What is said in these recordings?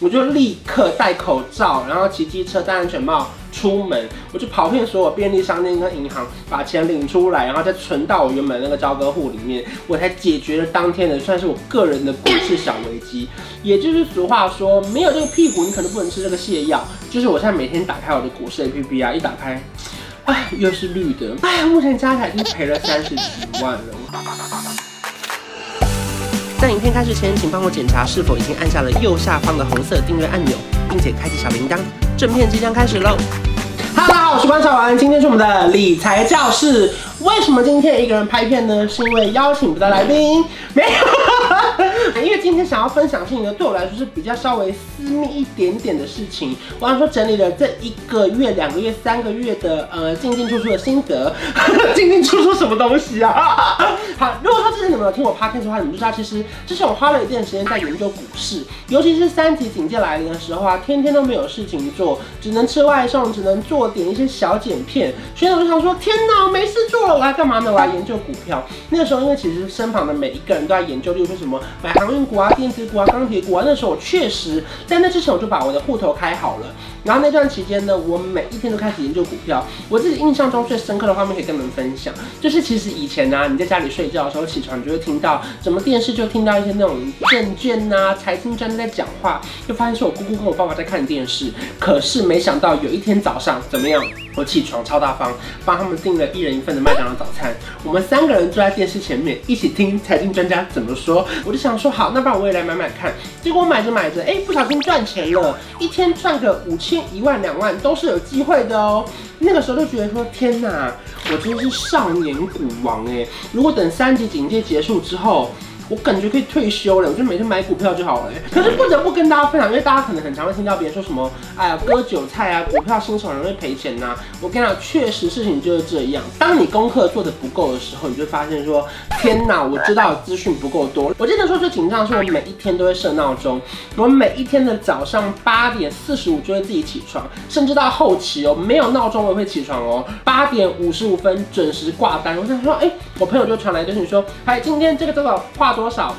我就立刻戴口罩，然后骑机车戴安全帽出门，我就跑遍所有便利商店跟银行，把钱领出来，然后再存到我原本那个交割户里面，我才解决了当天的算是我个人的股市小危机。也就是俗话说，没有这个屁股，你可能不能吃这个泻药。就是我现在每天打开我的股市 APP 啊，一打开，哎，又是绿的，哎，目前加起来已经赔了三十几万了。在影片开始前，请帮我检查是否已经按下了右下方的红色订阅按钮，并且开启小铃铛。正片即将开始喽！哈喽，大家好，我是关韶文，今天是我们的理财教室。为什么今天一个人拍片呢？是因为邀请不到来宾，没有。因为今天想要分享的事情呢，对我来说是比较稍微私密一点点的事情。我想说整理了这一个月、两个月、三个月的呃进进出出的心得。进进出出什么东西啊？好，如果说之前你们有听我 podcast 的话，你们就知道其实之前我花了一段时间在研究股市，尤其是三级警戒来临的时候啊，天天都没有事情做，只能吃外送，只能做点一些小剪片。所以我就想说，天哪，没事做了。我来干嘛呢？我来研究股票。那个时候，因为其实身旁的每一个人都在研究，例如说什么买航运股啊、电子股啊、钢铁股啊。那时候我确实在那之前我就把我的户头开好了。然后那段期间呢，我每一天都开始研究股票。我自己印象中最深刻的画面可以跟你们分享，就是其实以前呢、啊，你在家里睡觉的时候起床，你就会听到什么电视就听到一些那种证券啊、财经专家在讲话，就发现是我姑姑跟我爸爸在看电视。可是没想到有一天早上怎么样？我起床超大方，帮他们订了一人一份的麦当劳早餐。我们三个人坐在电视前面，一起听财经专家怎么说。我就想说，好，那不然我也来买买看。结果买着买着，哎，不小心赚钱了，一天赚个五千、一万、两万都是有机会的哦。那个时候就觉得说，天哪，我真是少年股王哎！如果等三级警戒结束之后。我感觉可以退休了，我就每天买股票就好了。可是不得不跟大家分享，因为大家可能很常会听到别人说什么，哎呀，割韭菜啊，股票新手容易赔钱呐。我跟你讲，确实事情就是这样。当你功课做的不够的时候，你就发现说，天哪，我知道资讯不够多。我记得说最紧张的是我每一天都会设闹钟，我每一天的早上八点四十五就会自己起床，甚至到后期哦，没有闹钟我也会起床哦，八点五十五分准时挂单。我想说，哎，我朋友就传来就是你说，哎，今天这个这个画。多少？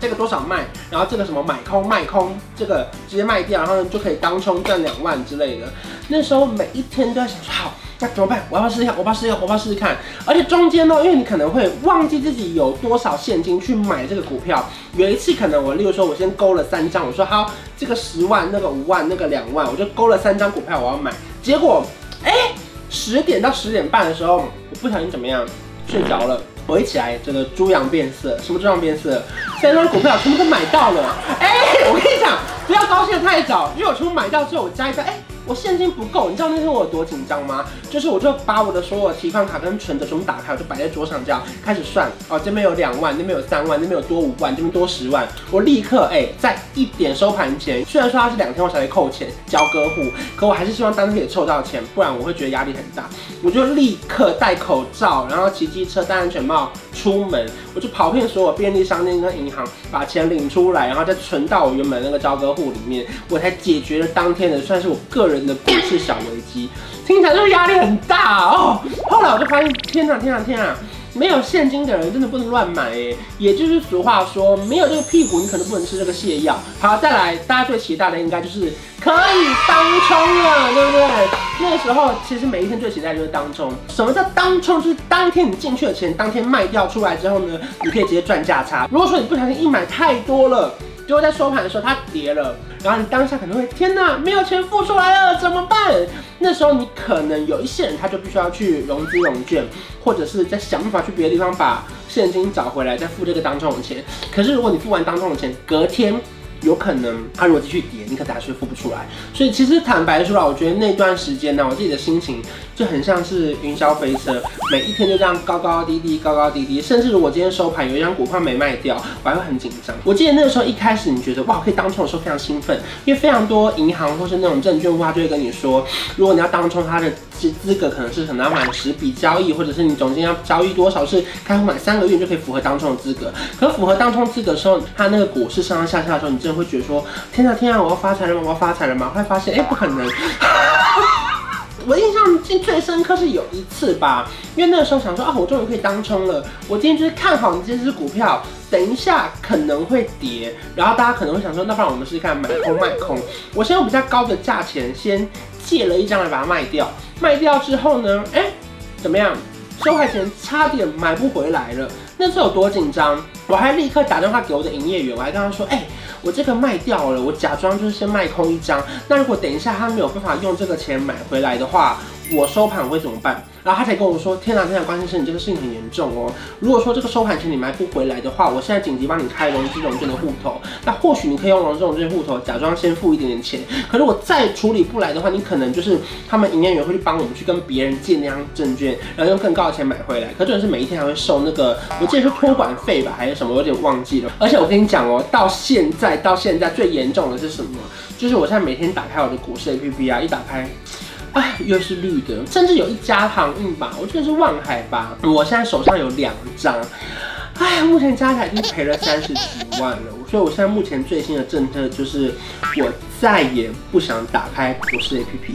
这个多少卖？然后这个什么买空卖空？这个直接卖掉，然后就可以当冲赚两万之类的。那时候每一天都在想说，好，那怎么办？我要不要试一下？我要不要试一下？我要不要试试看？而且中间呢，因为你可能会忘记自己有多少现金去买这个股票。有一次可能我，例如说，我先勾了三张，我说好，这个十万，那个五万，那个两万，我就勾了三张股票，我要买。结果，哎，十点到十点半的时候，我不小心怎么样，睡着了。我一起来，这个猪羊变色，什么猪羊变色？三张股票全部都买到了。哎，我跟你讲，不要高兴得太早，因为我全部买到之后，我加一个，哎。我现金不够，你知道那天我有多紧张吗？就是我就把我的所有提款卡跟存折全部打开，我就摆在桌上这样开始算。哦，这边有两万，那边有三万，那边有多五万，这边多十万。我立刻哎、在一点收盘前，虽然说它是两天后才会扣钱交割户，可我还是希望当天可以凑到钱，不然我会觉得压力很大。我就立刻戴口罩，然后骑机车戴安全帽出门，我就跑遍所有便利商店跟银行，把钱领出来，然后再存到我原本那个交割户里面，我才解决了当天的算是我个人。真的股市小危机，听起来就是压力很大哦。后来我就发现，天哪，天哪，天哪！没有现金的人真的不能乱买哎。也就是俗话说，没有这个屁股，你可能不能吃这个泻药。好，再来，大家最期待的应该就是可以当冲了，对不对？那个时候其实每一天最期待就是当冲。什么叫当冲？就是当天你进去的钱，当天卖掉出来之后呢，你可以直接赚价差。如果说你不小心一买太多了，结果在收盘的时候它跌了。然后你当下可能会天哪，没有钱付出来了，怎么办？那时候你可能有一些人他就必须要去融资融券，或者是再想办法去别的地方把现金找回来，再付这个当中的钱。可是如果你付完当中的钱，隔天。有可能他如果继续跌，你可能还是付不出来。所以其实坦白说啊，我觉得那段时间呢，我自己的心情就很像是云霄飞车，每一天就这样高高低低，高高低低。甚至如果今天收盘有一张股票没卖掉，我还会很紧张。我记得那个时候一开始你觉得哇可以当冲的时候非常兴奋，因为非常多银行或是那种证券户他就会跟你说，如果你要当冲，它的资资格可能是可能要满十笔交易，或者是你总金要交易多少是开户满三个月就可以符合当冲的资格。可符合当冲资格的时候，它那个股市上上下下的时候，你真的会觉得说，天啊天啊，我要发财了吗？我要发财了吗？会发现，哎、不可能。我印象记最深刻是有一次吧，因为那个时候想说啊，我终于可以当冲了。我今天就是看好你这支股票，等一下可能会跌，然后大家可能会想说，那不然我们试试看买空卖空。我先用比较高的价钱先借了一张来把它卖掉，卖掉之后呢，哎，怎么样？收盘前差点买不回来了，那次有多紧张？我还立刻打电话给我的营业员，我还跟他说，哎。我这个卖掉了，我假装就是先卖空一张。那如果等一下他没有办法用这个钱买回来的话，我收盘会怎么办？然后他才跟我说：“天哪，天哪，关先生，你这个事情很严重哦。如果说这个收盘钱你买不回来的话，我现在紧急帮你开融资融券的户头。那或许你可以用融资融券户头假装先付一点点钱。可是我再处理不来的话，你可能就是他们营业员会去帮我们去跟别人借那张证券，然后用更高的钱买回来。可是是每一天还会收那个，我记得是托管费吧，还是什么，我有点忘记了。而且我跟你讲哦，到现在到现在最严重的是什么？就是我现在每天打开我的股市 APP 啊，一打开。”哎，又是绿的，甚至有一家航运吧，我记得是万海吧。我现在手上有两张，哎，目前加起来已经赔了三十几万了。所以我现在目前最新的政策就是，我再也不想打开股市 APP。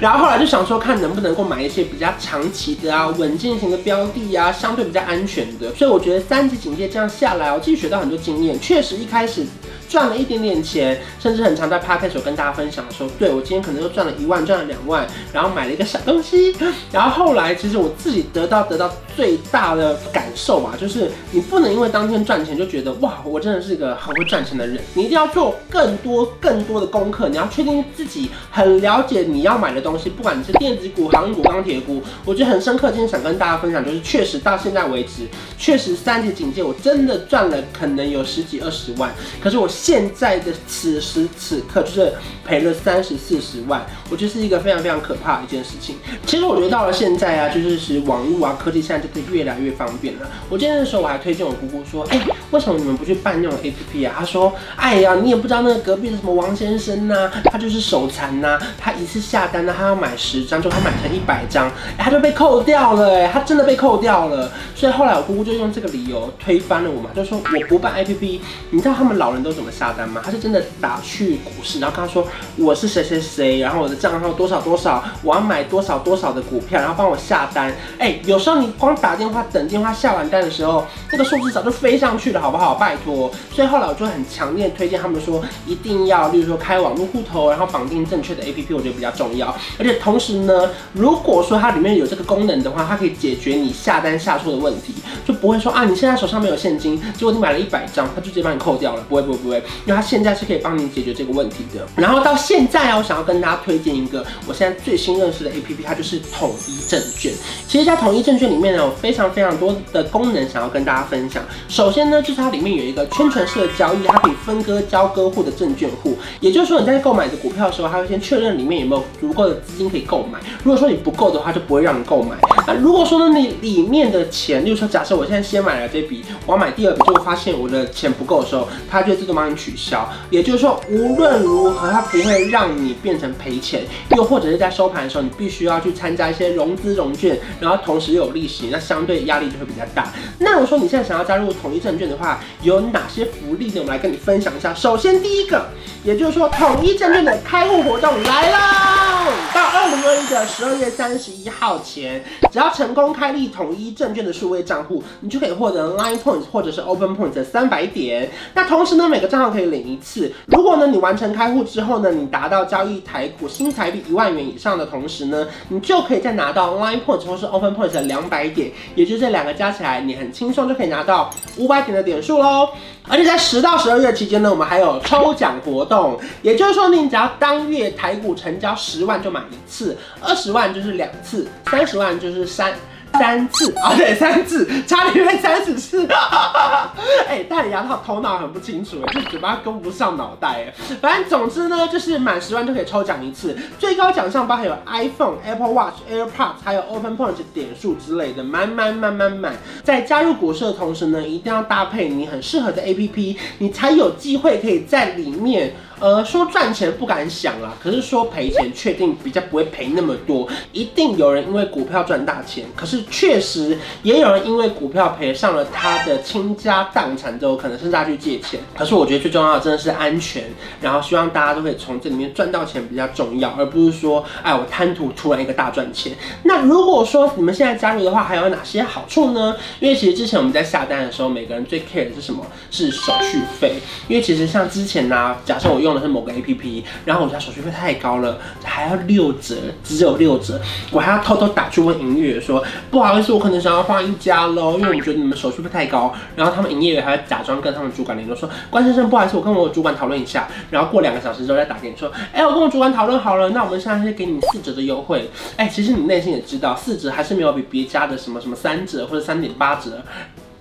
然后后来就想说，看能不能够买一些比较长期的啊、稳健型的标的啊，相对比较安全的。所以我觉得三级警戒这样下来，我自己学到很多经验，确实一开始。赚了一点点钱，甚至很常在 podcast 有跟大家分享说，对，我今天可能又赚了一万，赚了两万，然后买了一个小东西。然后后来，其实我自己得到得到最大的感受吧，就是你不能因为当天赚钱就觉得哇，我真的是一个很会赚钱的人。你一定要做更多更多的功课，你要确定自己很了解你要买的东西，不管你是电子股、航运股、钢铁股。我觉得很深刻，今天想跟大家分享，就是确实到现在为止，确实三级警戒，我真的赚了可能有十几二十万，可是我。现在的此时此刻就是赔了三十四十万，我觉得是一个非常非常可怕的一件事情。其实我觉得到了现在啊，就是是网络啊、科技现在真的越来越方便了。我今天的时候我还推荐我姑姑说，哎、为什么你们不去办那种 APP 啊？他说，哎呀，你也不知道那个隔壁的什么王先生呐、他就是手残呐，他一次下单呢，他要买十张，就他买成一百张，他就被扣掉了，哎，他真的被扣掉了。所以后来我姑姑就用这个理由推翻了我嘛，就说我不办 APP。你知道他们老人都怎么？下单吗？他是真的打去股市，然后跟他说我是谁谁谁，然后我的账号多少多少，我要买多少多少的股票，然后帮我下单。哎、有时候你光打电话等电话下完单的时候，那个数字早就飞上去了，好不好？拜托。所以后来我就很强烈推荐他们说，一定要，例如说开网络户头，然后绑定正确的 APP，我觉得比较重要。而且同时呢，如果说它里面有这个功能的话，它可以解决你下单下错的问题，就不会说啊，你现在手上没有现金，结果你买了一百张，他就直接帮你扣掉了，不会不会不会。因为他现在是可以帮你解决这个问题的。然后到现在啊，我想要跟大家推荐一个我现在最新认识的 APP，它就是统一证券。其实，在统一证券里面呢，有非常非常多的功能想要跟大家分享。首先呢，就是它里面有一个圈存式的交易，它可以分割交割户的证券户。也就是说，你在购买的股票的时候，它会先确认里面有没有足够的资金可以购买。如果说你不够的话，就不会让你购买。那如果说呢，你里面的钱，例如说，假设我现在先买了这笔，我要买第二笔，就会发现我的钱不够的时候，它就自动帮你取消。也就是说，无论如何，它不会让你变成赔钱。又或者是在收盘的时候，你必须要去参加一些融资融券，然后同时又有利息，那相对压力就会比较大。那如果说你现在想要加入统一证券的话，有哪些福利呢？我们来跟你分享一下。首先，第一个，也就是说，统一证券的开户活动来啦！到二零二一的十二月三十一号前，只要成功开立统一证券的数位账户，你就可以获得 Line Points 或者是 Open Points 的三百点。那同时呢，每个账号可以领一次。如果呢，你完成开户之后呢，你达到交易台股新台币一万元以上的同时呢，你就可以再拿到 Line Points 或是 Open Points 的两百点，也就这两个加起来，你很轻松就可以拿到五百点的点数喽。而且在十到十二月期间呢，我们还有抽奖活动，也就是说，你只要当月台股成交十万就买一次，二十万就是两次，三十万就是三。三次啊，对，三次，差点变三十次。哎，大李牙套头脑很不清楚，哎，就嘴巴跟不上脑袋，哎。反正总之呢，就是满十万就可以抽奖一次，最高奖项包含有 iPhone、Apple Watch、AirPods，还有 Open Point 点数之类的，满满满满满。在加入股市的同时呢，一定要搭配你很适合的 APP，你才有机会可以在里面。呃，说赚钱不敢想啦，可是说赔钱确定比较不会赔那么多。一定有人因为股票赚大钱，可是确实也有人因为股票赔上了他的倾家荡产，之后可能甚至要去借钱。可是我觉得最重要的真的是安全，然后希望大家都可以从这里面赚到钱比较重要，而不是说，哎，我贪图突然一个大赚钱。那如果说你们现在加入的话，还有哪些好处呢？因为其实之前我们在下单的时候，每个人最 care 的是什么？是手续费。因为其实像之前呢、啊，假设我用用的是某个 APP，然后我家手续费太高了，还要六折，只有六折，我还要偷偷打去问营业员说，不好意思，我可能想要换一家喽，因为我觉得你们手续费太高。然后他们营业员还要假装跟他们主管联络说，关先生，不好意思，我跟我主管讨论一下。然后过两个小时之后再打给你说，哎，我跟我主管讨论好了，那我们现在先给你四折的优惠。哎，其实你内心也知道，四折还是没有比别家的什么什么三折或者三点八折。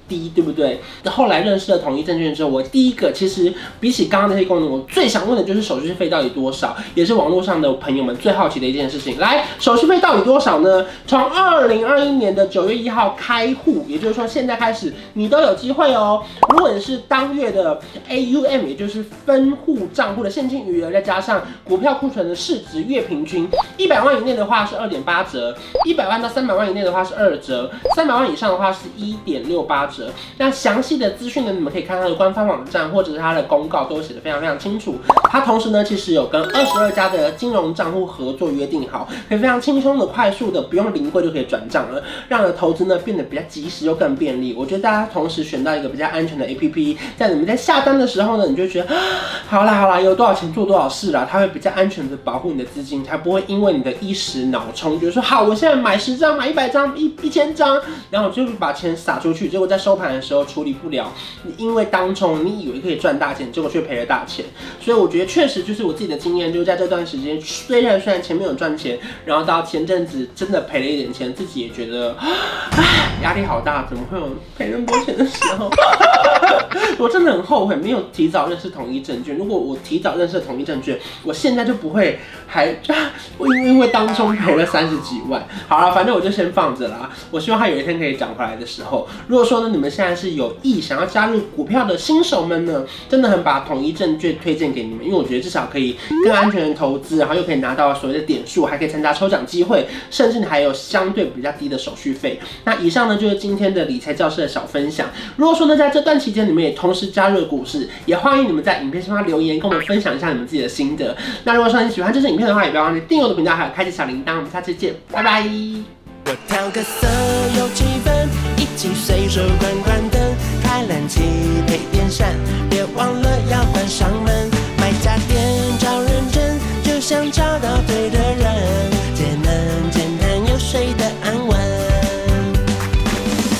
低对不对？那后来认识了统一证券之后，我第一个其实比起刚刚那些功能，我最想问的就是手续费到底多少，也是网络上的朋友们最好奇的一件事情。来，手续费到底多少呢？从二零二一年的九月一号开户，也就是说现在开始你都有机会哦。如果你是当月的 AUM，也就是分户账户的现金余额，再加上股票库存的市值月平均，一百万以内的话是二点八折，一百万到三百万以内的话是二折，三百万以上的话是一点六八折。那详细的资讯呢，你们可以看它的官方网站或者是它的公告，都写得非常非常清楚。它同时呢，其实有跟二十二家的金融账户合作约定好，可以非常轻松的、快速的，不用临柜就可以转账了，让你的投资呢变得比较及时又更便利。我觉得大家同时选到一个比较安全的 APP，在你们在下单的时候呢，你就觉得好啦好啦，有多少钱做多少事啦，它会比较安全的保护你的资金，才不会因为你的一时脑冲，觉得说好，我现在买十张、买一百张、一一千张，然后就把钱撒出去，结果在收盘的时候处理不了，你因为当冲你以为可以赚大钱，结果却赔了大钱。所以我觉得确实就是我自己的经验，就是在这段时间，虽然虽然前面有赚钱，然后到前阵子真的赔了一点钱，自己也觉得，压力好大，怎么会有赔那么多钱的时候？我真的很后悔没有提早认识统一证券。如果我提早认识统一证券，我现在就不会还 因为因为当中赔了三十几万。好了，反正我就先放着了啊。我希望他有一天可以涨回来的时候，如果说呢，你们现在是有意想要加入股票的新手们呢，真的很把统一证券推荐给你们，因为我觉得至少可以更安全的投资，然后又可以拿到所谓的点数，还可以参加抽奖机会，甚至你还有相对比较低的手续费。那以上呢就是今天的理财教室的小分享。如果说呢在这段期间间里面也同时加入了股市，也欢迎你们在影片下方留言，跟我们分享一下你们自己的心得。那如果说你喜欢这支影片的话，也不要忘记订阅我的频道，还有开启小铃铛。我们下期见，拜拜。我调个色，有气氛，一起随手关关灯，开冷气配电扇，别忘了要关上门。买家电找认真，就找到对的。